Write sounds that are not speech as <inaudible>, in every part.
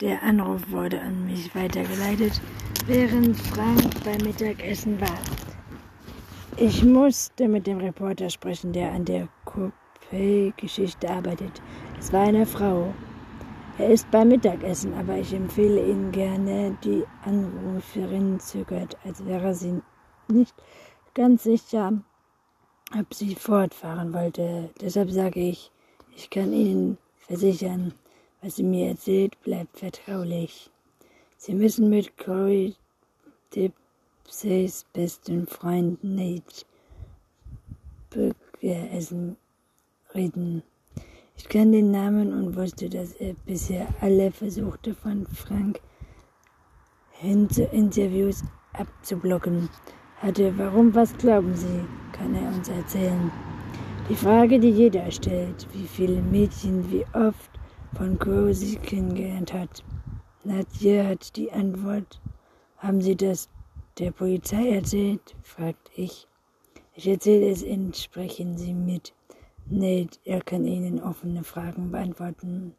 Der Anruf wurde an mich weitergeleitet, während Frank beim Mittagessen war. Ich musste mit dem Reporter sprechen, der an der Coupé-Geschichte arbeitet. Es war eine Frau. Er ist beim Mittagessen, aber ich empfehle Ihnen gerne. Die Anruferin zögert, als wäre sie nicht ganz sicher, ob sie fortfahren wollte. Deshalb sage ich, ich kann Ihnen versichern, was sie mir erzählt, bleibt vertraulich. Sie müssen mit Corey Dipseys besten Freund Nate Essen reden. Ich kann den Namen und wusste, dass er bisher alle Versuche von Frank hin zu Interviews abzublocken hatte. Warum, was glauben Sie, kann er uns erzählen. Die Frage, die jeder stellt, wie viele Mädchen, wie oft von sie kennengelernt hat. Nadja hat die Antwort. Haben Sie das der Polizei erzählt? fragt ich. Ich erzähle es Ihnen, sprechen Sie mit. Nate, er kann Ihnen offene Fragen beantworten.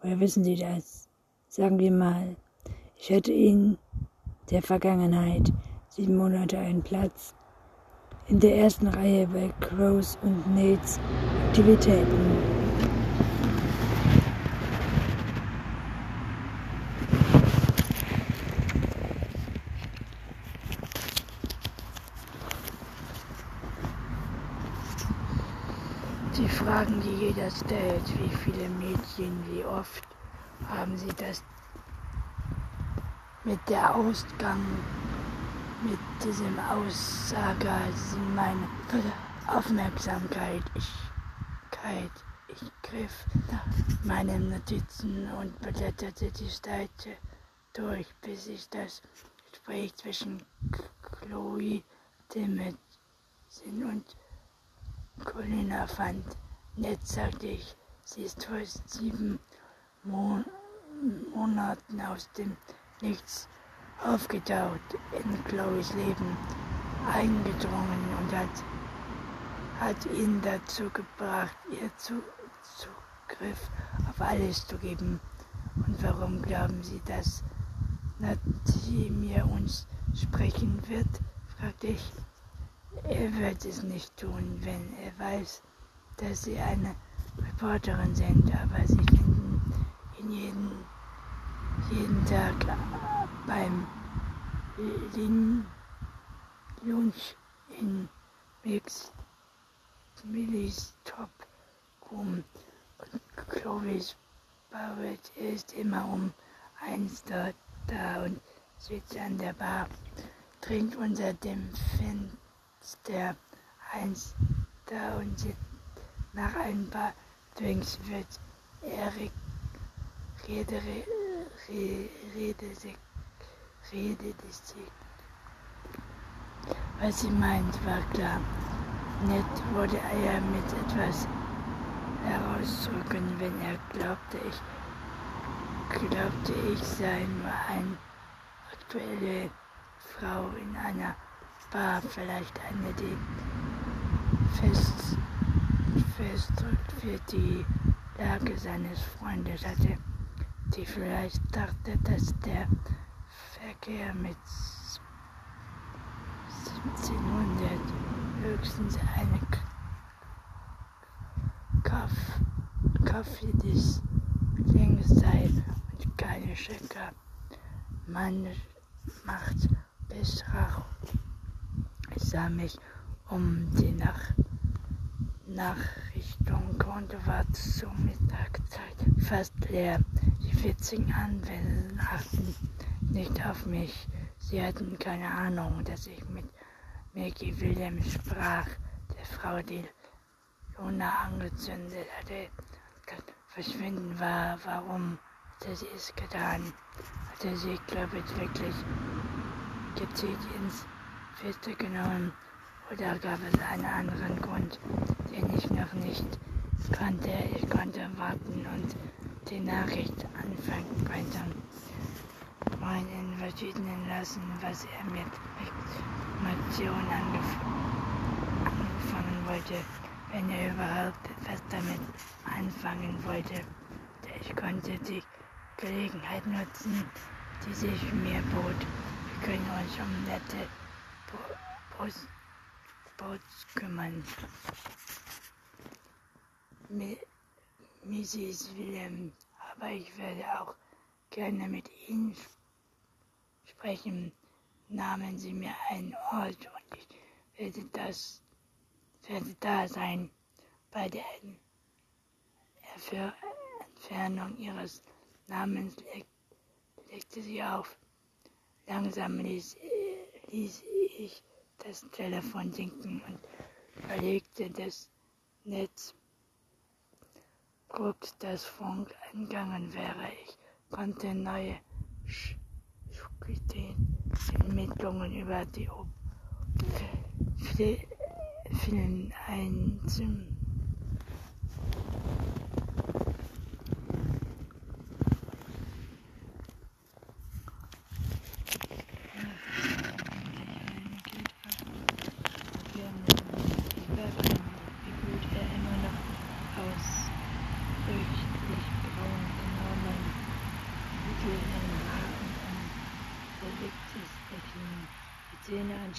Woher wissen Sie das? Sagen wir mal, ich hätte Ihnen der Vergangenheit sieben Monate einen Platz in der ersten Reihe bei Crows und Nates Aktivitäten. Die Jeder stellt, wie viele Mädchen, wie oft haben sie das mit der Ausgang, mit diesem Aussage, sind meine Aufmerksamkeit. Ich, ich griff nach meinen Notizen und blätterte die Seite durch, bis ich das Gespräch zwischen Chloe, Timothy und Corinna fand. Nett, sagte ich, sie ist vor sieben Mon Monaten aus dem Nichts aufgetaucht, in Chloes Leben eingedrungen und hat, hat ihn dazu gebracht, ihr zu, Zugriff auf alles zu geben. Und warum glauben Sie, dass Natimir uns sprechen wird? fragte ich. Er wird es nicht tun, wenn er weiß, dass Sie eine Reporterin sind, aber Sie finden ihn jeden, jeden Tag beim Lin Lunch in Mix Millys Top rum und Clovis Barrett ist immer um eins dort da und sitzt an der Bar, trinkt unter dem Fenster eins da und nach ein paar Drinks wird Erik Rede, Rede, Rede, Rede, Was sie meint, war klar. Nett wurde er mit etwas herausdrücken, wenn er glaubte, ich glaubte, ich sei nur eine aktuelle Frau in einer war vielleicht eine, die fest, festdrückt für die Lage seines Freundes hatte, die vielleicht dachte, dass der Verkehr mit 1700 höchstens eine Kaff, Kaffee des Länge sei und keine Checker. Man macht Bestrach ich sah mich um die Nach Nachrichtung konnte war zur Mittagszeit fast leer. Die 14 Anwesenden achten nicht auf mich. Sie hatten keine Ahnung, dass ich mit Maggie Williams sprach, der Frau, die Luna angezündet hatte. Verschwinden war, warum hatte sie es getan? Hatte sie, glaube ich, wirklich gezielt ins Feste genommen oder gab es einen anderen Grund, den ich noch nicht kannte. Ich konnte warten und die Nachricht anfangen weiter. Mein in verschiedenen lassen, was er mit Informationen angefangen wollte, wenn er überhaupt etwas damit anfangen wollte. Ich konnte die Gelegenheit nutzen, die sich mir bot. Wir können uns um nette Boots kümmern. Mrs. Willem, aber ich werde auch gerne mit Ihnen sprechen. Nahmen Sie mir einen Ort und ich werde, das, werde da sein. Bei der Entfernung Ihres Namens legte sie auf. Langsam ließ, ließ ich das Telefon sinken und verlegte das Netz. Drucks, das Funk entgangen wäre. Ich konnte neue Ermittlungen über die vielen einzelnen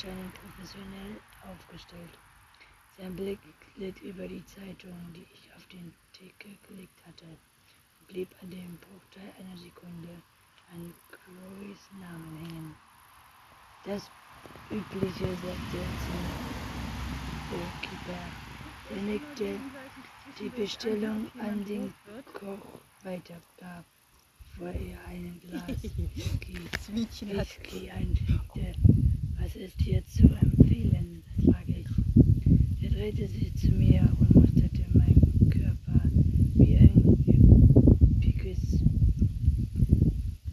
anscheinend professionell aufgestellt. Sein Blick glitt über die Zeitung, die ich auf den Theke gelegt hatte, und blieb an dem Bruchteil einer Sekunde an Chloes Namen hängen. Das Übliche, sagte er zum Bookkeeper. Der nickte die Bestellung an den Koch weitergab, bevor er einen Glas <laughs> Whisky einschenkte. Was ist hier zu empfehlen? frage ich. Er drehte sich zu mir und musterte meinen Körper wie ein pickes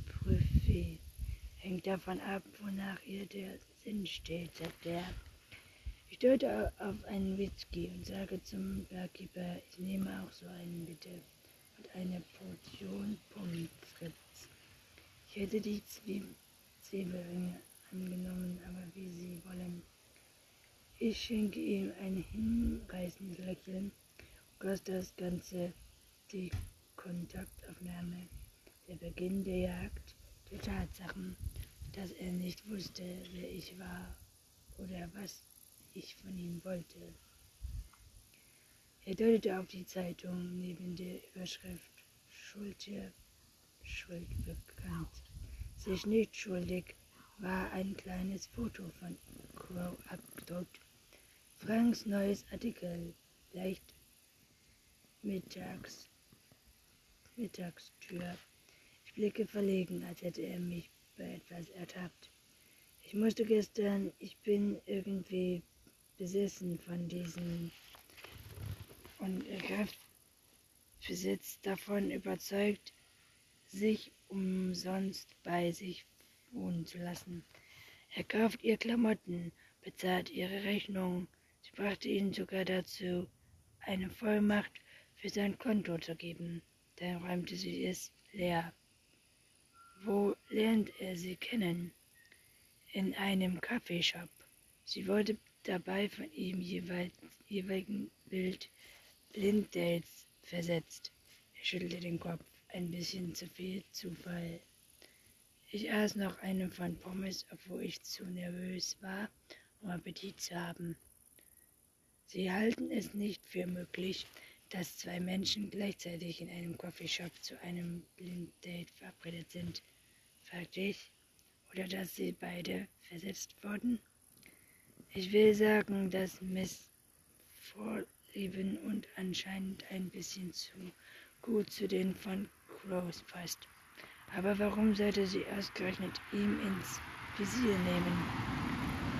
Prüfee. Hängt davon ab, wonach ihr der Sinn steht, sagt er. Ich deute auf einen Whisky und sage zum Barkeeper, ich nehme auch so einen bitte und eine Portion Pommes frites. Ich hätte die Zwiebelringe angenommen, aber wie Sie wollen. Ich schenke ihm ein hinreißendes Lächeln goss das Ganze die Kontaktaufnahme, der Beginn der Jagd, der Tatsachen, dass er nicht wusste, wer ich war oder was ich von ihm wollte. Er deutete auf die Zeitung neben der Überschrift Schultier, Schuld bekannt, sich nicht schuldig war ein kleines Foto von Crow abgedruckt. Franks neues Artikel, leicht mittags, Mittagstür. Ich blicke verlegen, als hätte er mich bei etwas ertappt. Ich musste gestern, ich bin irgendwie besessen von diesem und besitzt davon überzeugt, sich umsonst bei sich wohnen zu lassen. Er kauft ihr Klamotten, bezahlt ihre Rechnung. Sie brachte ihn sogar dazu, eine Vollmacht für sein Konto zu geben. Dann räumte sie es leer. Wo lernt er sie kennen? In einem Kaffeeshop. Sie wurde dabei von ihm jeweils, jeweiligen Bild Blinddates versetzt. Er schüttelte den Kopf. Ein bisschen zu viel Zufall. Ich aß noch eine von Pommes, obwohl ich zu nervös war, um Appetit zu haben. Sie halten es nicht für möglich, dass zwei Menschen gleichzeitig in einem Coffeeshop zu einem Blinddate verabredet sind, fragte ich, oder dass sie beide versetzt wurden. Ich will sagen, dass Miss Vorlieben und anscheinend ein bisschen zu gut zu den von Crows passt. Aber warum sollte sie ausgerechnet ihm ins Visier nehmen?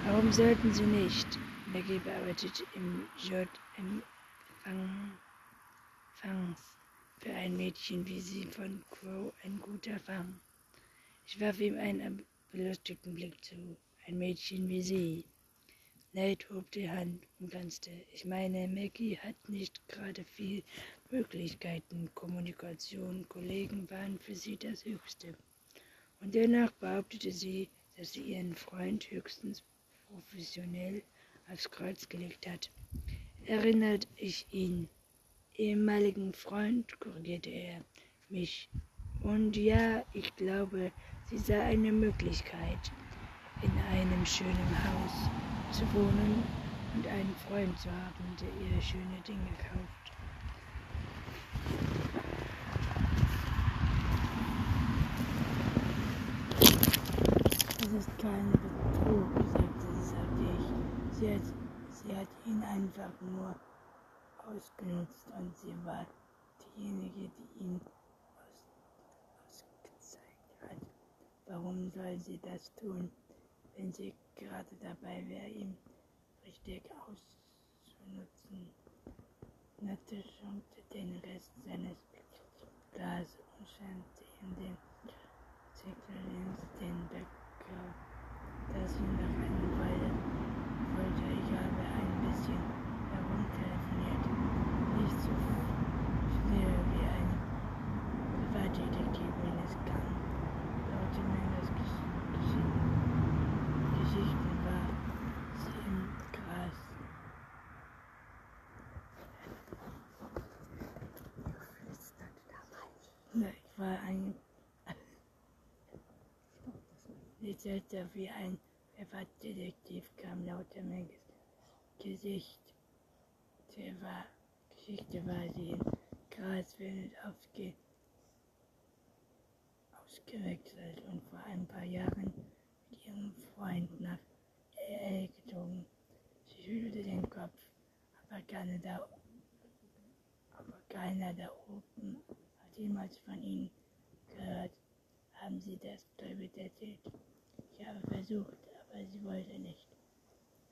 Warum sollten sie nicht? Maggie bearbeitet im J im Fang, Fangs. Für ein Mädchen wie sie von Crow ein guter Fang. Ich warf ihm einen belustigten Blick zu. Ein Mädchen wie sie. Nate hob die Hand und glanzte. Ich meine, Maggie hat nicht gerade viel Möglichkeiten, Kommunikation, Kollegen waren für sie das Höchste. Und dennoch behauptete sie, dass sie ihren Freund höchstens professionell aufs Kreuz gelegt hat. Erinnert ich ihn, ehemaligen Freund, korrigierte er mich, Und ja, ich glaube, sie sah eine Möglichkeit, in einem schönen Haus zu wohnen und einen Freund zu haben, der ihr schöne Dinge kauft. Es ist kein Betrug, sagte sachlich. Sie hat, sie hat ihn einfach nur ausgenutzt und sie war diejenige, die ihn aus, ausgezeigt hat. Warum soll sie das tun, wenn sie gerade dabei wäre, ihn richtig auszunutzen? Nette schaute den Rest seines Glas und schenkte in den Zickelins den Bäcker, dass sie nach einer Weile wollte. Ich habe ein bisschen herumtelefoniert, nicht so schnell wie ein Privatdetektiv, wenn es kann. Laute mir das Geschichten, war sie im Gras. Ich war ein Litzerte wie ein Privatdetektiv kam lauter mein Gesicht. Der war, Geschichte war sie in Grasfeld aufge, ausgewechselt und vor ein paar Jahren mit ihrem Freund nach LA gezogen. Sie schüttelte den Kopf, aber keiner da, aber keiner da oben hat jemals von ihnen gehört. Haben Sie das David erzählt? Ich habe versucht, aber sie wollte nicht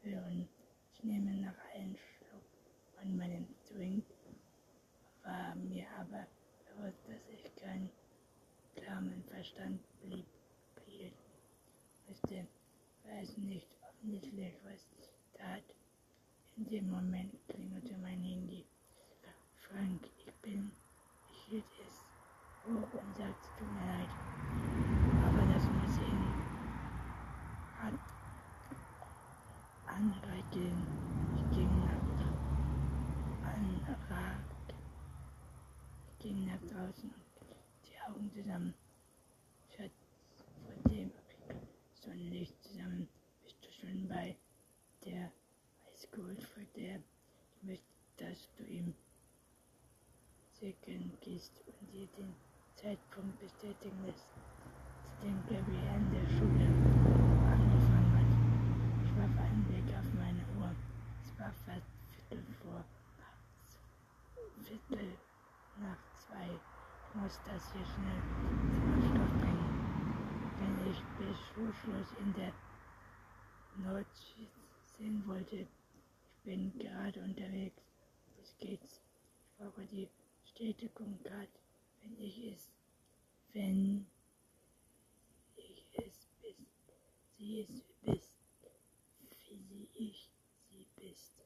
hören. Ich nehme noch einen Schluck von meinem Drink, war mir aber bewusst, dass ich keinen klamen Verstand blieb, behielt. Wusste, weiß nicht offensichtlich, was ich tat. In dem Moment klingelte mein Handy. Frank, ich bin, ich hielt es hoch und sagte, tut mir leid, aber das muss in an, anreichen. Ich ging nach Anrag, ich ging nach draußen die Augen zusammen. Schatz, vor dem Sonnenlicht zusammen. Bist du schon bei der Highschool, vor der ich möchte, dass du im Second gehst und dir den Zeitpunkt bestätigen lässt, zu dem Gabby an der Schule angefangen hat. Ich warf einen Blick auf meine Uhr. Es war Viertel vor nachts. Viertel nach zwei. Ich muss das hier schnell zum Stoff bringen. Wenn ich bis Schulschluss in der Nordsee sehen wollte, ich bin gerade unterwegs. Los geht's. Ich brauche die gerade, wenn ich es, wenn ich es bist, sie es bist, wie sie ich sie bist.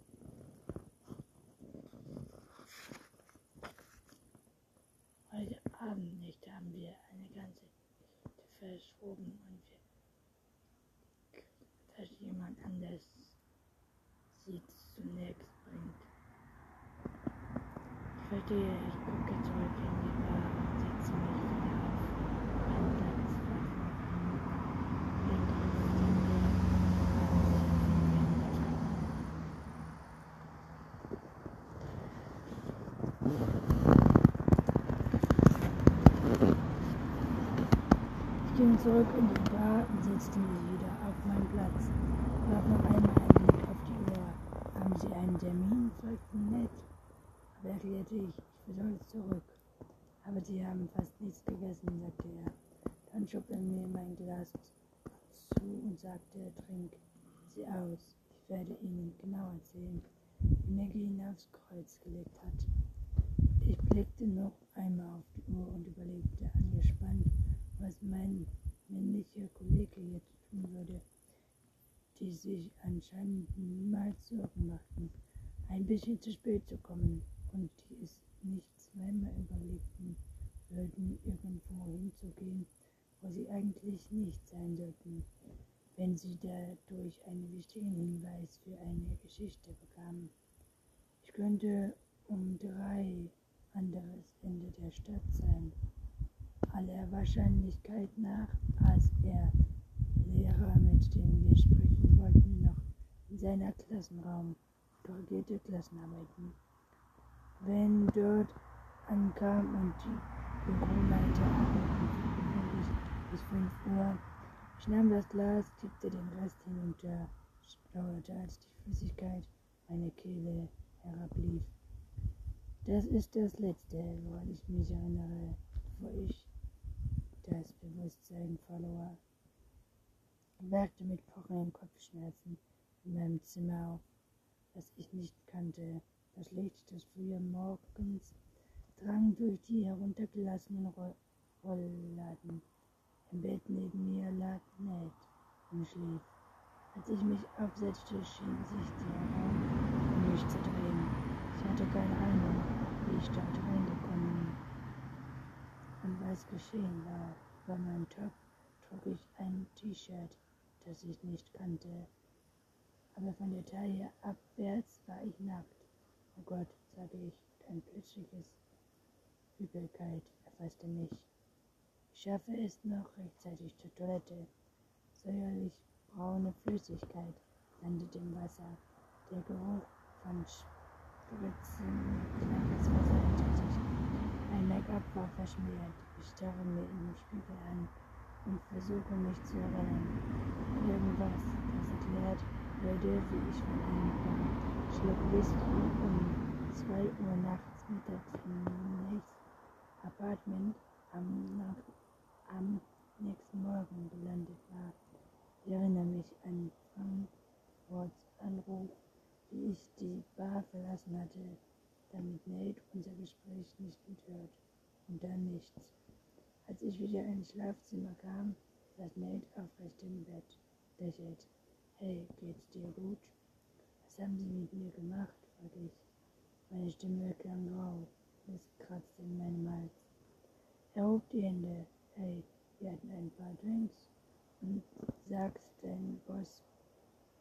Heute Abend nicht haben wir eine ganze Geschichte verschoben und wir, dass jemand anders sie zunächst bringt. Ich verstehe, ich gucke zurück in die Bar und setze mich wieder auf meinen Platz. Blick über den Weg, Ich ging zurück in Bar und setzte mich wieder auf meinen Platz. Warf noch einmal einen Blick auf die Uhr. Haben Sie einen Termin? fragten nett. Aber erklärte ich, ich soll zurück. Aber Sie haben fast nichts gegessen, sagte er. Dann schob er mir mein Glas zu und sagte, trink sie aus. Ich werde Ihnen genau erzählen, wie Maggie ihn aufs Kreuz gelegt hat. Ich blickte noch einmal auf die Uhr und überlegte angespannt, was mein männlicher Kollege jetzt tun würde, die sich anscheinend niemals Sorgen machten, ein bisschen zu spät zu kommen und die es nicht zweimal überlegten würden, irgendwo hinzugehen, wo sie eigentlich nicht sein sollten, wenn sie dadurch einen wichtigen Hinweis für eine Geschichte bekamen. Ich könnte um drei anderes Ende der Stadt sein, aller Wahrscheinlichkeit nach, als er Lehrer, mit dem wir sprechen wollten, noch in seiner Klassenraum korrigierte Klassenarbeiten. Wenn dort ankam und die Büroleiter arbeiteten bis 5 Uhr, ich nahm das Glas, tippte den Rest hinunter, dauerte, als die Flüssigkeit meine Kehle herablief. Das ist das Letzte, woran ich mich erinnere, bevor ich das Bewusstsein verlor. Ich wachte mit pochenden Kopfschmerzen in meinem Zimmer auf, das ich nicht kannte. Das Licht des frühen Morgens drang durch die heruntergelassenen Rollladen. Im Bett neben mir lag Ned und schlief. Als ich mich absetzte, schien sich der Raum um mich zu drehen. Ich hatte keine Ahnung, wie ich dort reingekommen und was geschehen war. Über meinem Top trug ich ein T-Shirt, das ich nicht kannte. Aber von der Taille abwärts war ich nackt. Oh Gott, sage ich, ein plötzliches Übelkeit erfasste mich. Ich schaffe es noch rechtzeitig zur Toilette. Säuerlich braune Flüssigkeit landet im Wasser. Der Geruch von Spritzen klang das Wasser. Mein war verschmiert. Ich starre mir in den Spiegel an und versuche mich zu erinnern. Irgendwas, das erklärt würde, wie ich von einem Schluck Whisky um 2 Uhr nachts mittags im nächsten Apartment am, am nächsten Morgen gelandet war. Ich erinnere mich an Frankforts Anruf, wie ich die Bar verlassen hatte, damit Nate unser Gespräch nicht mithört. Und dann nichts. Als ich wieder ins Schlafzimmer kam, saß Nate aufrecht im Bett, lächelt. Hey, geht's dir gut? Was haben Sie mit mir gemacht? fragte ich. Meine Stimme klang rau. Es kratzte in meinem Hals. Er hob die Hände. Hey, wir hatten ein paar Drinks und sagst, dein Boss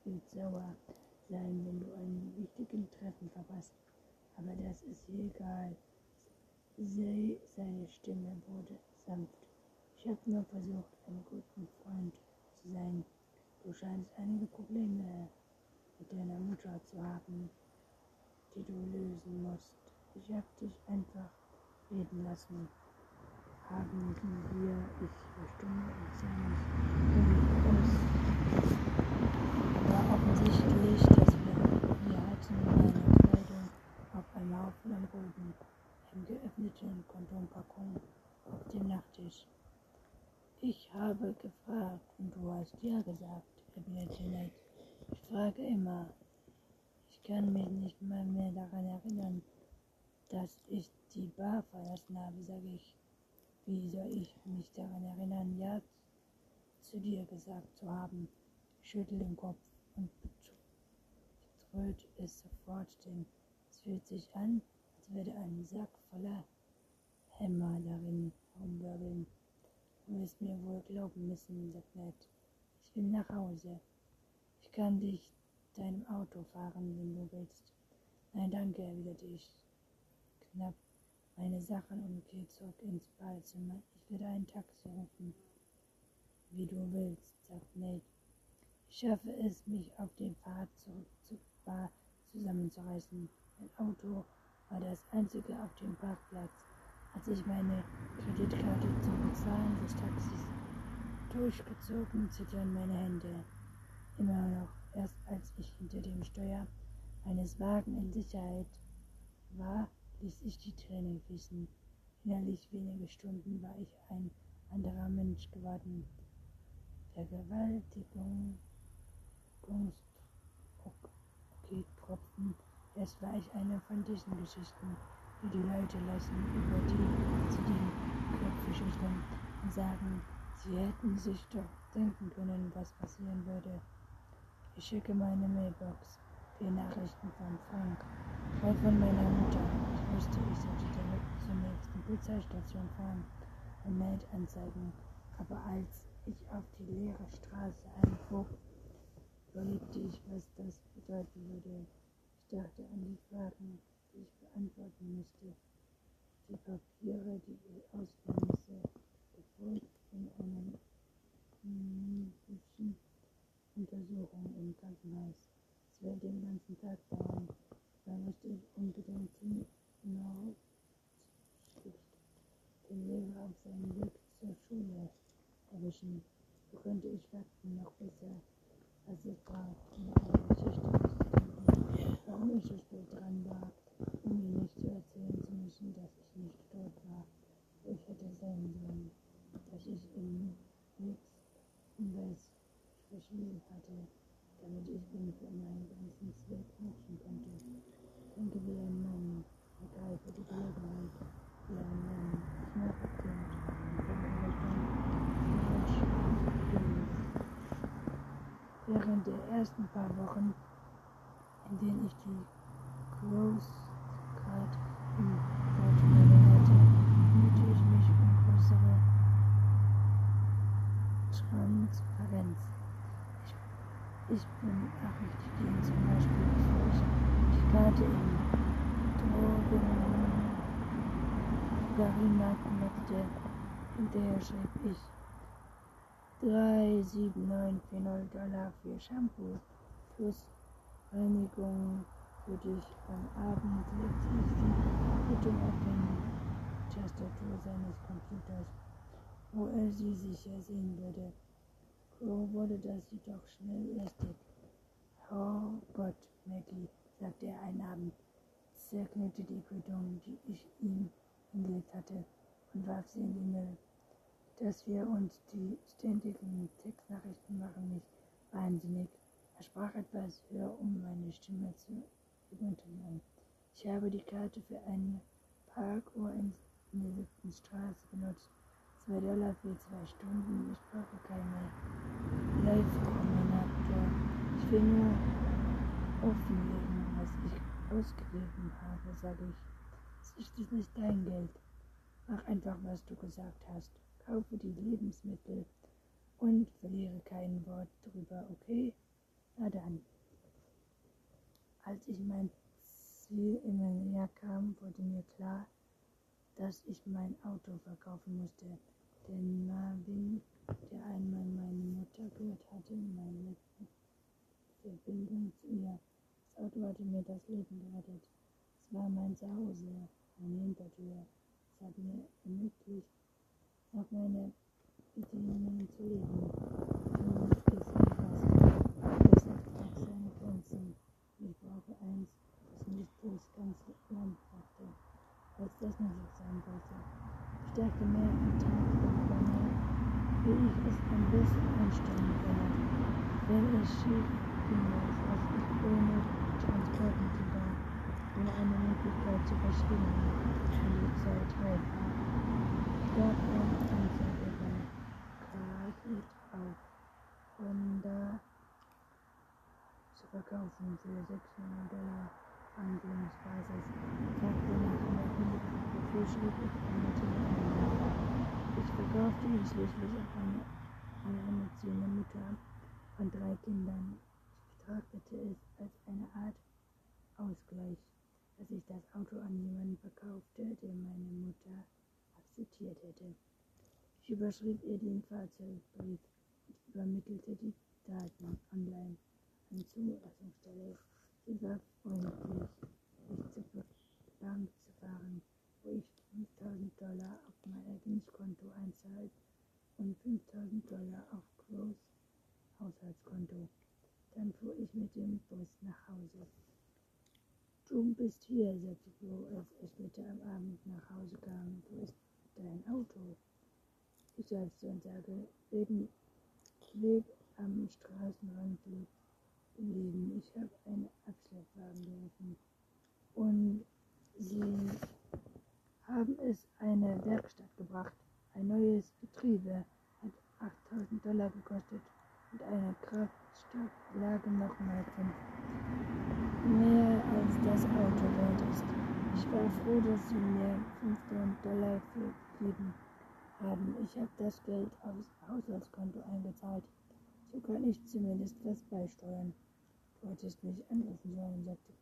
wird sauer sein, wenn du einen wichtigen Treffen verpasst. Aber das ist egal. Sei, seine Stimme wurde sanft. Ich habe nur versucht, ein guter Freund zu sein. Du scheinst einige Probleme mit deiner Mutter zu haben, die du lösen musst. Ich habe dich einfach reden lassen haben wir, ich verstumme und sah mich aus. War offensichtlich, dass wir, wir hatten auf einem Haufen am Boden, im geöffneten Kondompackung auf dem Nachttisch. Ich habe gefragt und du hast ja gesagt, erwiderte Nate. Ich frage immer. Ich kann mich nicht mal mehr daran erinnern, dass ich die Bar verlassen habe, sage ich. Wie soll ich mich daran erinnern, ja zu dir gesagt zu haben? Schüttel den Kopf und betrüht es sofort, denn es fühlt sich an, als würde ein Sack voller Hämmer darin rumwirbeln. Du wirst mir wohl glauben müssen, sagt Ned. Ich will nach Hause. Ich kann dich deinem Auto fahren, wenn du willst. Nein, danke, erwiderte ich knapp meine Sachen und gehe zurück ins Badezimmer. Ich werde ein Taxi rufen. Wie du willst, sagt Nate. Ich schaffe es, mich auf den Pfad zurück zur Bar zusammenzureißen. Mein Auto war das einzige auf dem Parkplatz. Als ich meine Kreditkarte zum Bezahlen des Taxis durchgezogen, zittern meine Hände. Immer noch, erst als ich hinter dem Steuer meines Wagens in Sicherheit war, ließ ich die Tränen fließen. Innerlich wenige Stunden war ich ein anderer Mensch geworden. Vergewaltigung, Tropfen. Erst war ich eine von diesen Geschichten, die die Leute lassen über die zu den Köpfe schütteln und sagen, sie hätten sich doch denken können, was passieren würde. Ich schicke meine Mailbox. Vier Nachrichten von Frank, drei von meiner Mutter. Ich wusste, ich sollte direkt zur nächsten Polizeistation fahren und Nate anzeigen. Aber als ich auf die leere Straße einfuhr, überlegte ich, was das bedeuten würde dachte an die Fragen, die ich beantworten müsste, die Papiere, die ich ausfüllen musste, gefolgt von einer hm, hübschen Untersuchung im Krankenhaus. Es wird den ganzen Tag dauern. Da musste ich unbedingt zum Nordschicht den Lehrer auf seinem Weg zur Schule erwischen. So könnte ich Fakten noch besser als ich brauche in einer Geschichte warum ich so spät dran war, um mir nicht zu erzählen zu müssen, dass ich nicht tot war. Ich hätte sehen sollen, dass ich in nichts Umwelt verschwinden hatte, damit ich ihn für meinen ganzen Zweck nutzen konnte. Denke wie ein Mann, ergreife die Gelegenheit wie ein Mann, knappe Kind, Während der ersten paar Wochen, in denen ich die Guard im Guatemala hatte, mühte ich mich um größere Transparenz. Ich, ich benachrichtige ihn zum Beispiel, bevor ich die Karte im Drogenmarkt nutzte. Hinterher schrieb ich 37940 Dollar für Shampoo plus Reinigung für dich. Am Abend legte ich die Quittung auf den Tastatur seines Computers, wo er sie sicher sehen würde. Crow wurde das jedoch schnell lästig. Oh Gott, Maggie, sagte er einen Abend, zerknüllte die Quittung, die ich ihm hingelegt hatte, und warf sie in den Müll dass wir uns die ständigen Textnachrichten machen mich wahnsinnig. Er sprach etwas höher, um meine Stimme zu übertönen. Ich habe die Karte für eine Parkuhr in, der siebten Straße benutzt. Zwei Dollar für zwei Stunden. Ich brauche keine Live-Kombinator. Ich will nur offenlegen, was ich ausgegeben habe, sage ich. Es ist nicht dein Geld. Mach einfach, was du gesagt hast kaufe die Lebensmittel und verliere kein Wort drüber, okay? Na dann. Als ich mein Ziel immer näher kam, wurde mir klar, dass ich mein Auto verkaufen musste. Denn Marvin, der einmal meine Mutter gehört hatte, meine Verbindung zu ihr. Das Auto hatte mir das Leben gerettet. Es war mein Zuhause, meine Hintertür. Es hat mir ermöglicht, nach meinen Bedingungen zu leben. Du bist etwas, das hat Grenzen. Ich brauche eins, das nicht durchs ganze Land brachte, als das nötig sein sollte. Dachte mehr am Tag darüber nach, wie ich es am besten anstellen werde, wenn es schief ging, als ich ohne Transportmittel ohne eine Möglichkeit zu verschwinden, wenn die Zeit. Ich gab ein verkaufen für 600 Dollar Handlungsbasis. Fragte nach Motten, wofür schrieb ich verkaufte ihn schließlich an eine alleinerziehende Mutter von drei Kindern. Ich betrachtete es als eine Art Ausgleich, dass ich das Auto an jemanden verkaufte, der meine Mutter akzeptiert hätte. Ich überschrieb ihr den Fahrzeugbrief und übermittelte die Daten online eine Zulassungsstelle war freundlich, mich zur Bank zu fahren, wo ich 5000 Dollar auf mein eigenes Konto einzahlt und 5000 Dollar auf Groß Haushaltskonto. Dann fuhr ich mit dem Bus nach Hause. Du bist hier, sagte Flo, als er später am Abend nach Hause kam. Wo ist dein Auto? Ich seufzte und sage, wegen Weg am Straßenrand liegt Leben. Ich habe einen Abschleppwagen gerufen und sie haben es eine Werkstatt gebracht. Ein neues Getriebe hat 8000 Dollar gekostet und eine Kraftstoffanlage nochmal 5. Mehr als das Auto wert ist. Ich war froh, dass sie mir 500 Dollar gegeben haben. Ich habe das Geld aufs Haushaltskonto eingezahlt. So kann ich zumindest was beisteuern. Du hättest mich anrufen sollen, sagte.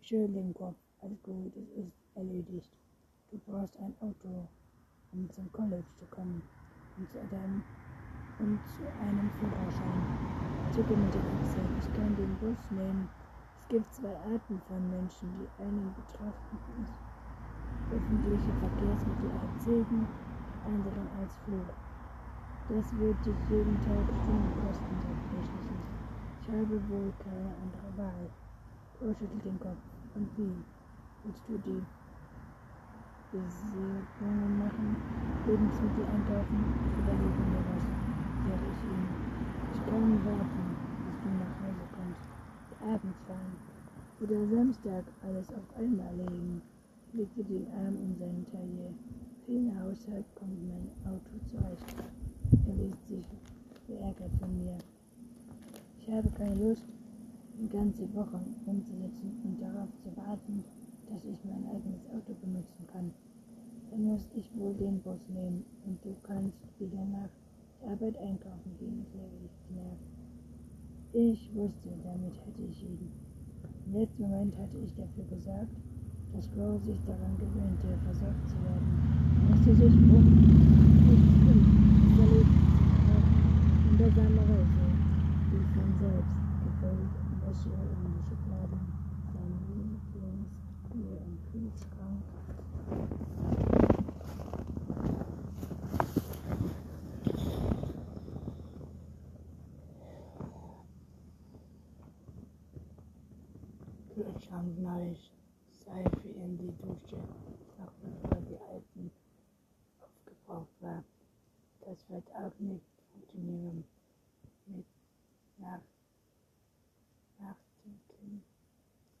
Ich schüttelte den Kopf. Alles gut, es ist erledigt. Du brauchst ein Auto, um zum College zu kommen und zu deinem und zu einem Führerschein. Zucke mit den Achseln. Ich kann den Bus nehmen. Es gibt zwei Arten von Menschen, die einen betrachten öffentliche Verkehrsmittel als Segen, anderen als Fluch. Das wird dich jeden Tag Stunden kosten, sagt Ich habe wohl keine andere Wahl. Er schüttelt den Kopf. Und wie? Willst du die Besiegungen machen, Lebensmittel einkaufen, überlegen mir was, sage ich ihm. Ich kann warten, bis du nach Hause kommst, abends fahren oder Samstag alles auf einmal legen, legte den Arm um seinen Taille. Für den Haushalt kommt mein Auto zurecht. Er lässt sich beärgert von mir. Ich habe keine Lust, die ganze Woche umzusetzen und darauf zu warten, dass ich mein eigenes Auto benutzen kann. Dann muss ich wohl den Bus nehmen und du kannst wieder nach der Arbeit einkaufen gehen, erkläre ich wusste, damit hätte ich ihn. Im letzten Moment hatte ich dafür gesagt, dass Crow sich daran gewöhnte, versorgt zu werden. Er musste sich um nichts überleben in der von selbst, gefüllt, Wäsche in die Schubladen, sein Lieblingsbier im Kühlschrank. Kühlschrank neues Seife in die Dusche, noch bevor die alten aufgebraucht war. Das wird auch nicht funktionieren mit nach, nach dem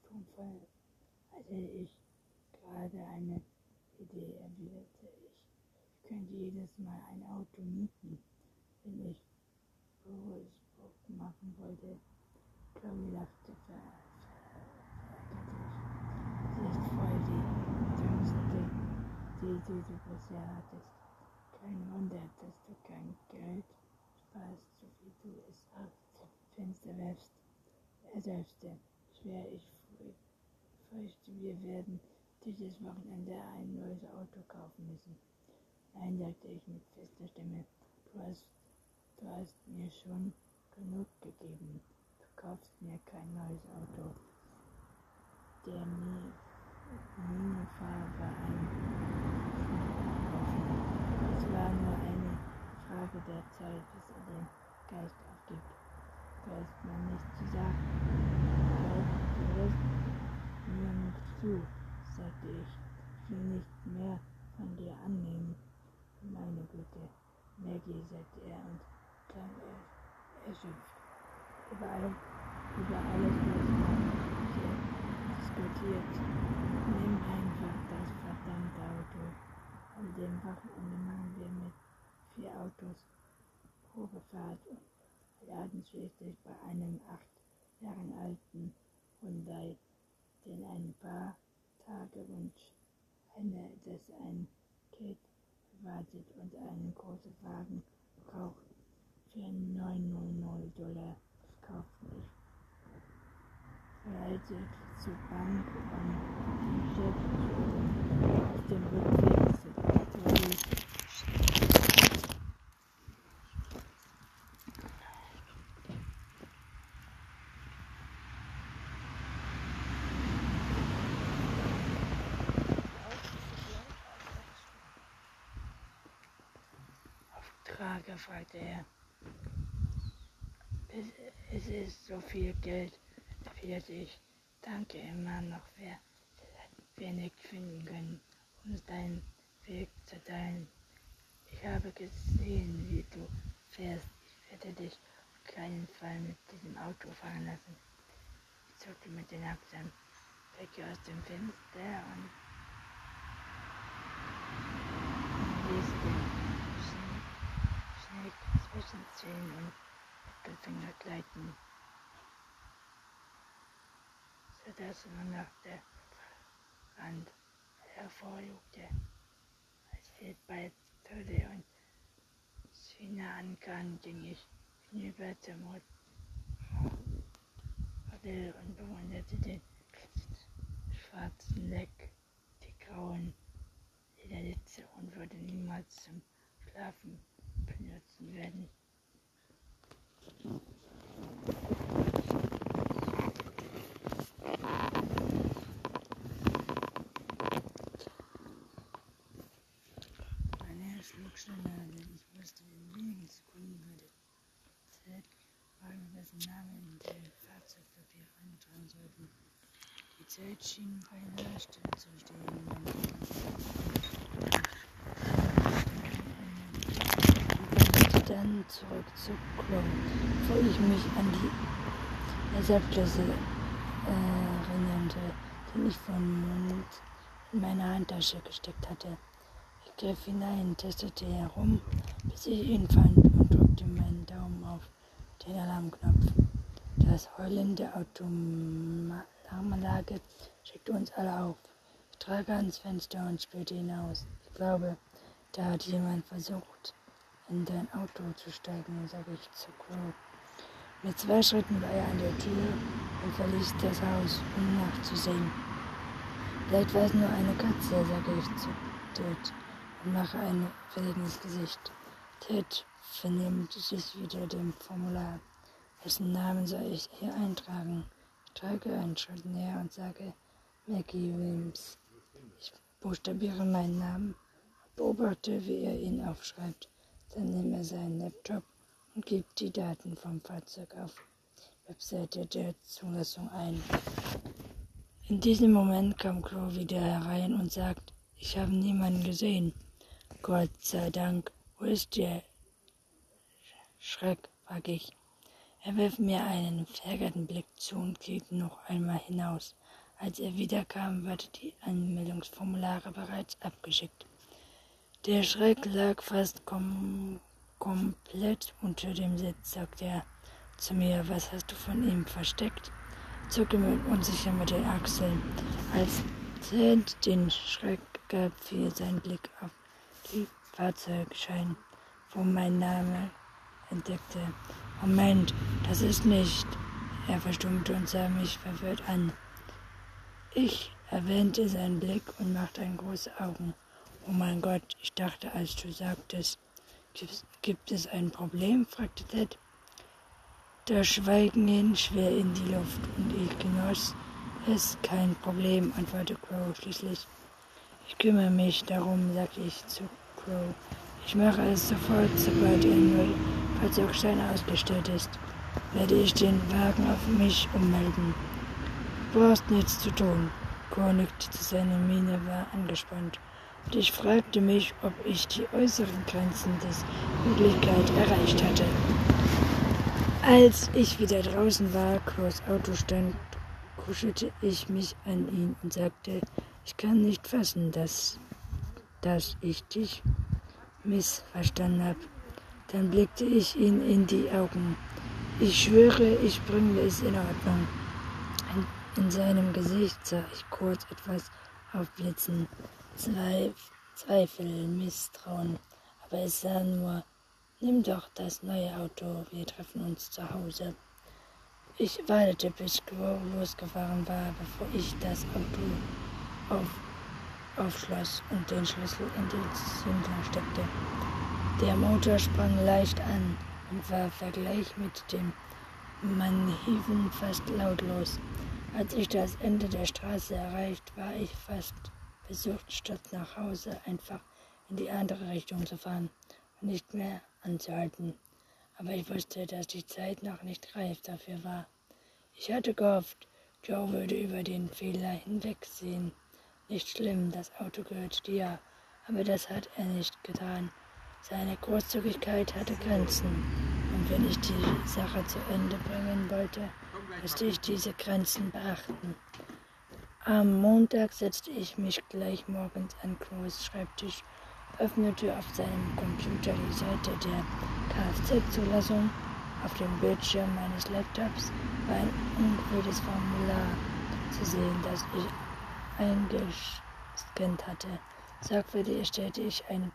Tonfall hatte ich gerade eine Idee, erwiderte ich. Ich könnte jedes Mal ein Auto mieten, wenn ich Rohrsbruch machen wollte. Chloe lachte ver die, die du bisher hattest. Kein Wunder, dass du kein Geld sparst, so wie du es aus dem Fenster werfst. Er seufzte. Schwer, ich fürchte, wir werden dieses Wochenende ein neues Auto kaufen müssen. Nein, sagte ich mit fester Stimme. Du hast, du hast mir schon genug gegeben. Du kaufst mir kein neues Auto. Der Minenfarbe war ein war nur eine Frage der Zeit, bis er den Geist aufgibt. Da ist man nicht zu sagen. Du hörst mir nicht zu, sagte ich. Ich will nicht mehr von dir annehmen. Meine Güte, Maggie, sagte er und klang erschöpft. Überall, über alles, was man hier diskutiert. Nimm einfach das verdammte Auto. An dem Wochenende machen wir mit vier Autos Probefahrt und laden schließlich bei einem acht Jahre alten Hyundai, den ein paar Tage Wunsch eine, dass ein Kind wartet und einen großen Wagen braucht. Für 900 Dollar kaufte ich. Verhaltet zur Bank und die Chef auf dem Rückweg Frage, fragte er. Es, ist so viel Geld, erwiderte ich. Danke immer noch, wer wenig finden können, um deinen Weg zu teilen. Ich habe gesehen, wie du fährst. Ich werde dich auf keinen Fall mit diesem Auto fahren lassen. Ich zuckte mit den Achseln, blicke aus dem Fenster und ließ Schnee zwischen Zehen und Mittelfinger gleiten, sodass nur noch der Rand hervorlugte wir bald Tode und China ankam, ging ich hinüber zum Hotel und bewunderte den schwarzen Leck, die grauen Ledersitze und würde niemals zum Schlafen benutzen werden. Mein Herz schlug denn ich wusste in wenigen Sekunden würde Ted fragen, dessen Name in den Fahrzeugpapier eintragen sollten. Die Zeit schien bei einer Stelle zu stehen. Dann zurück zu Klo, bevor ich mich an die Ersatzklasse äh, erinnerte, den ich von in meine Handtasche gesteckt hatte. Ich griff hinein, testete herum, bis ich ihn fand und drückte meinen Daumen auf den Alarmknopf. Das Heulen der Autoalarmanlage schickte uns alle auf. Ich trage ans Fenster und spähte hinaus. Ich glaube, da hat jemand versucht, in dein Auto zu steigen, sage ich zu Crow. Mit zwei Schritten war er an der Tür und verließ das Haus, um nachzusehen. Vielleicht war es nur eine Katze, sage ich zu Ted und mache ein verlegenes Gesicht. Ted vernimmt sich wieder dem Formular. Wessen Namen soll ich hier eintragen? Ich trage einen Schritt näher und sage Maggie Williams. Ich buchstabiere meinen Namen beobachte, wie er ihn aufschreibt. Dann nimmt er seinen Laptop und gibt die Daten vom Fahrzeug auf Webseite der Zulassung ein. In diesem Moment kam Crow wieder herein und sagt, ich habe niemanden gesehen. Gott sei Dank, wo ist der Schreck, frage ich. Er wirft mir einen verärgerten Blick zu und geht noch einmal hinaus. Als er wiederkam, waren die Anmeldungsformulare bereits abgeschickt. Der Schreck lag fast kom komplett unter dem Sitz, sagte er zu mir. Was hast du von ihm versteckt? Zucke mir unsicher mit den Achseln. Als Ted den Schreck gab, fiel sein Blick auf die Fahrzeugschein, wo mein Name entdeckte. Moment, das ist nicht. Er verstummte und sah mich verwirrt an. Ich erwähnte seinen Blick und machte ein große Augen. Oh mein Gott, ich dachte, als du sagtest, gibt es ein Problem? fragte Ted. Das Schweigen hin schwer in die Luft und ich genoss es kein Problem, antwortete Crow schließlich. Ich kümmere mich darum, sagte ich zu Crow. Ich mache es sofort, sobald ein Fahrzeugschein ausgestellt ist. Werde ich den Wagen auf mich ummelden. Du brauchst nichts zu tun. Crow nickte, seine Miene war angespannt und ich fragte mich, ob ich die äußeren Grenzen des Möglichkeit erreicht hatte. Als ich wieder draußen war, Klaus Auto stand, kuschelte ich mich an ihn und sagte, ich kann nicht fassen, dass, dass ich dich missverstanden habe. Dann blickte ich ihn in die Augen. Ich schwöre, ich bringe es in Ordnung. In, in seinem Gesicht sah ich kurz etwas aufblitzen. Zweifel, Misstrauen. Aber es sah nur, nimm doch das neue Auto, wir treffen uns zu Hause. Ich wartete, bis Grow losgefahren war, bevor ich das Auto auf, aufschloss und den Schlüssel in die Zündung steckte. Der Motor sprang leicht an und war Vergleich mit dem Manheven fast lautlos. Als ich das Ende der Straße erreicht, war ich fast versucht, statt nach Hause einfach in die andere Richtung zu fahren und nicht mehr anzuhalten. Aber ich wusste, dass die Zeit noch nicht reif dafür war. Ich hatte gehofft, Joe würde über den Fehler hinwegsehen. Nicht schlimm, das Auto gehört dir, aber das hat er nicht getan. Seine Großzügigkeit hatte Grenzen, und wenn ich die Sache zu Ende bringen wollte, musste ich diese Grenzen beachten. Am Montag setzte ich mich gleich morgens an Chloes Schreibtisch, öffnete auf seinem Computer die Seite der Kfz-Zulassung. Auf dem Bildschirm meines Laptops war ein ungültiges Formular zu sehen, das ich eingescannt hatte. Sorgfältig stellte ich ein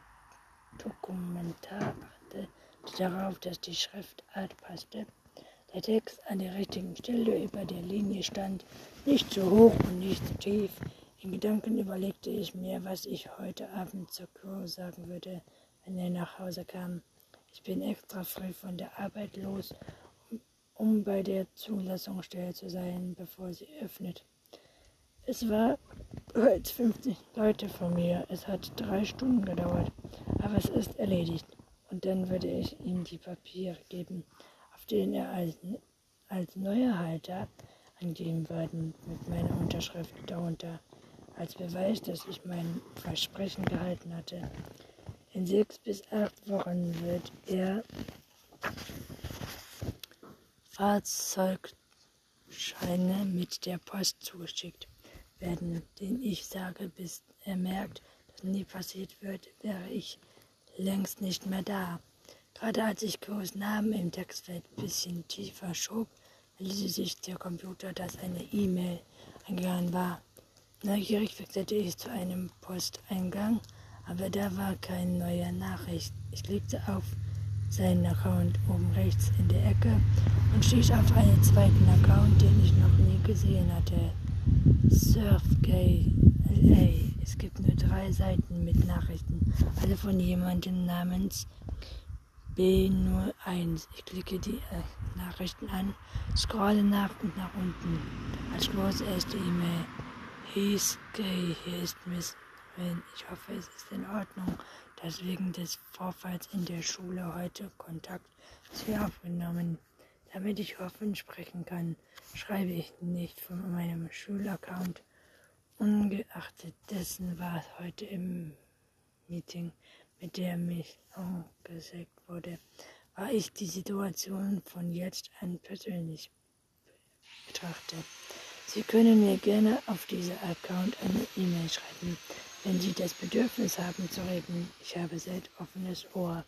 Dokumentar, achte darauf, dass die Schriftart passte der Text an der richtigen Stelle über der Linie stand, nicht zu hoch und nicht zu tief. In Gedanken überlegte ich mir, was ich heute Abend zu Crow sagen würde, wenn er nach Hause kam. Ich bin extra früh von der Arbeit los, um, bei der Zulassungsstelle zu sein, bevor sie öffnet. Es war bereits 50 Leute von mir. Es hat drei Stunden gedauert, aber es ist erledigt. Und dann würde ich ihm die Papiere geben, denen er als, als neuer Halter angeben werden, mit meiner Unterschrift darunter, als Beweis, dass ich mein Versprechen gehalten hatte. In sechs bis acht Wochen wird er Fahrzeugscheine mit der Post zugeschickt werden, den ich sage, bis er merkt, dass nie passiert wird, wäre ich längst nicht mehr da. Gerade als ich Kurs Namen im Textfeld ein bisschen tiefer schob, meldete sich der Computer, dass eine E-Mail eingegangen war. Neugierig wechselte ich zu einem Posteingang, aber da war keine neue Nachricht. Ich klickte auf seinen Account oben rechts in der Ecke und stieß auf einen zweiten Account, den ich noch nie gesehen hatte. Surfgay. Es gibt nur drei Seiten mit Nachrichten, alle von jemandem namens B01. Ich klicke die äh, Nachrichten an, scrolle nach und nach unten. Als große erste E-Mail. He's gay, hier ist Miss Wynn. Ich hoffe, es ist in Ordnung, dass wegen des Vorfalls in der Schule heute Kontakt zu ihr aufgenommen damit ich offen sprechen kann, schreibe ich nicht von meinem Schulaccount. Ungeachtet dessen war es heute im Meeting, mit der mich angesagt wurde, war ich die Situation von jetzt an persönlich betrachtet. Sie können mir gerne auf diesem Account eine E-Mail schreiben, wenn Sie das Bedürfnis haben zu reden. Ich habe selbst offenes Ohr.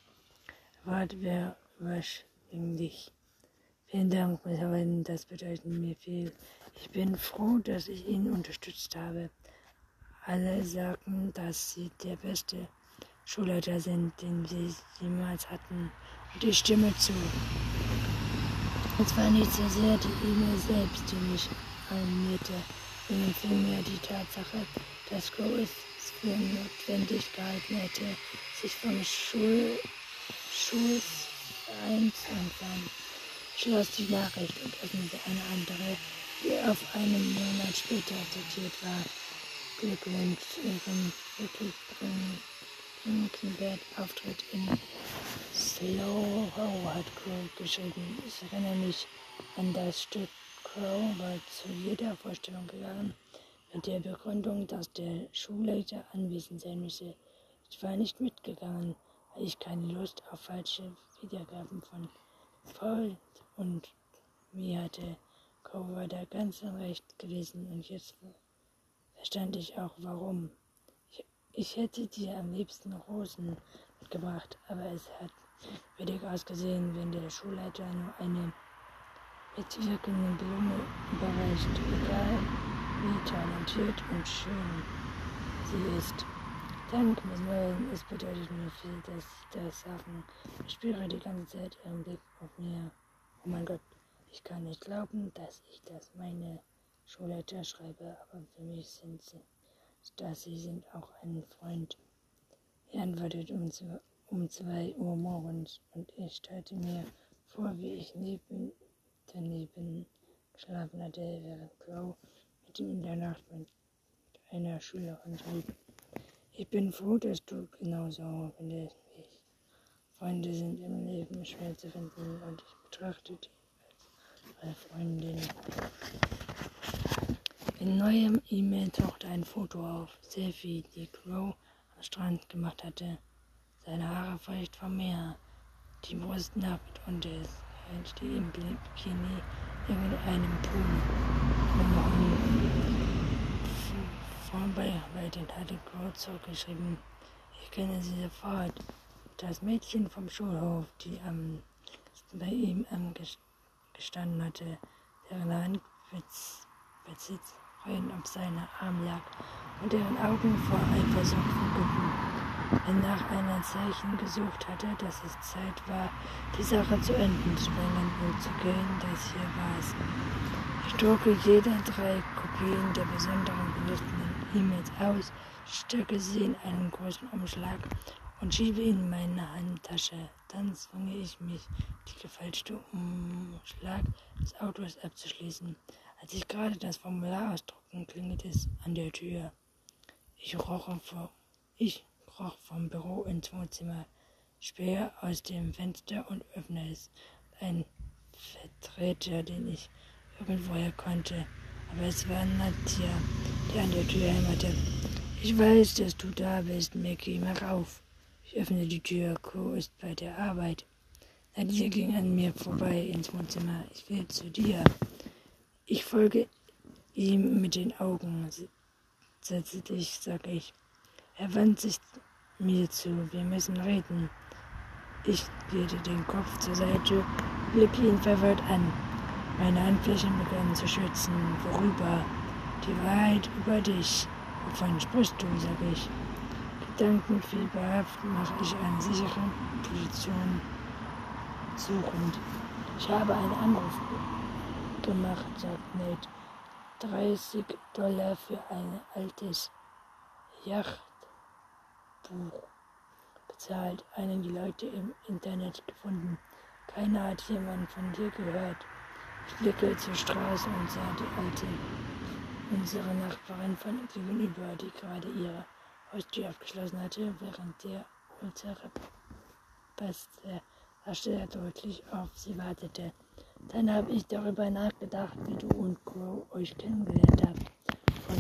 Wart wer wahrscheinlich. Vielen Dank, Michael, das bedeutet mir viel. Ich bin froh, dass ich ihn unterstützt habe. Alle sagen, dass sie der beste Schulleiter sind, den sie jemals hatten. Und ich stimme zu. Es war nicht so sehr die E-Mail selbst, die mich animierte, sondern vielmehr die Tatsache, dass Go es für notwendig gehalten hätte, sich vom Schul Schulverein zu entfernen schloss die Nachricht und öffnete eine andere, die auf einen Monat später datiert war. Glückwunsch zu ihrem wirklich brinkenwert Auftritt in Slow Ho hat Crow geschrieben. Ich erinnere mich an das Stück Crow, war zu jeder Vorstellung gegangen mit der Begründung, dass der Schulleiter anwesend sein müsse. Ich war nicht mitgegangen, weil ich keine Lust auf falsche Wiedergaben von Paul und mir hatte Cora da ganz Recht gewesen und jetzt verstand ich auch warum. Ich, ich hätte dir am liebsten Rosen mitgebracht, aber es hat würdig ausgesehen, wenn der Schulleiter nur eine mitwirkende Blume überreicht, egal wie talentiert und schön sie ist. Dank, Miss Nolan, es bedeutet mir viel, dass Sie das sagen. Ich spüre die ganze Zeit Ihren Blick auf mir. Oh mein Gott, ich kann nicht glauben, dass ich das meine Schulleiter schreibe, aber für mich sind sie, dass sie sind auch ein Freund. Er antwortet um, um zwei Uhr morgens und ich stellte mir vor, wie ich neben, daneben geschlafen hatte, während Crow mit ihm in der Nacht mit einer Schülerin schrieb. Ich bin froh, dass du genauso findest wie ich. Freunde sind im Leben schwer zu finden und ich betrachte die als meine Freundin. In neuem E-Mail tauchte ein Foto auf. Selfie, die Crow am Strand gemacht hatte. Seine Haare feucht vom Meer. Die Brust nackt und es die im Bikini irgendeinem Pool. Vorbereitet hatte Crow zurückgeschrieben. Ich kenne sie sofort. Das Mädchen vom Schulhof, die am bei ihm gestanden hatte, deren Hand bezitzt auf seinem Arm lag und deren Augen vor Eifersucht funkelten. Er nach einem Zeichen gesucht hatte, dass es Zeit war, die Sache zu enden zu bringen und zu gehen, das hier war es. Ich drucke jede drei Kopien der besonderen belisteten E-Mails aus, stecke sie in einen großen Umschlag und schiebe ihn in meine Handtasche. Dann zwinge ich mich, die gefälschte Umschlag des Autos abzuschließen. Als ich gerade das Formular ausdruckte, klingelt es an der Tür. Ich roch, vor, ich kroch vom Büro ins Wohnzimmer, spähe aus dem Fenster und öffne es. Ein Vertreter, den ich irgendwoher konnte, aber es war Nadja, die an der Tür hämmerte. Ich weiß, dass du da bist, Mickey, mach auf. Ich öffne die Tür, Co ist bei der Arbeit. Nadja ging an mir vorbei ins Wohnzimmer. Ich will zu dir. Ich folge ihm mit den Augen. Setze dich, sag ich. Er wandt sich mir zu. Wir müssen reden. Ich lehnte den Kopf zur Seite, blicke ihn verwirrt an. Meine Handflächen begannen zu schützen. Worüber? Die Wahrheit über dich. Wovon sprichst du, sag ich. Gedankenfieberhaft mache ich eine sichere Position suchend. Ich habe einen Anruf gemacht, sagt Nate. 30 Dollar für ein altes Yachtbuch bezahlt. Einen die Leute im Internet gefunden. Keiner hat jemand von dir gehört. Ich blicke zur Straße und sah die alte, unsere Nachbarin von gegenüber, die gerade ihre Haustür abgeschlossen hatte, während der unsere Beste sehr deutlich auf sie wartete. Dann habe ich darüber nachgedacht, wie du und Crow euch kennengelernt habt. Von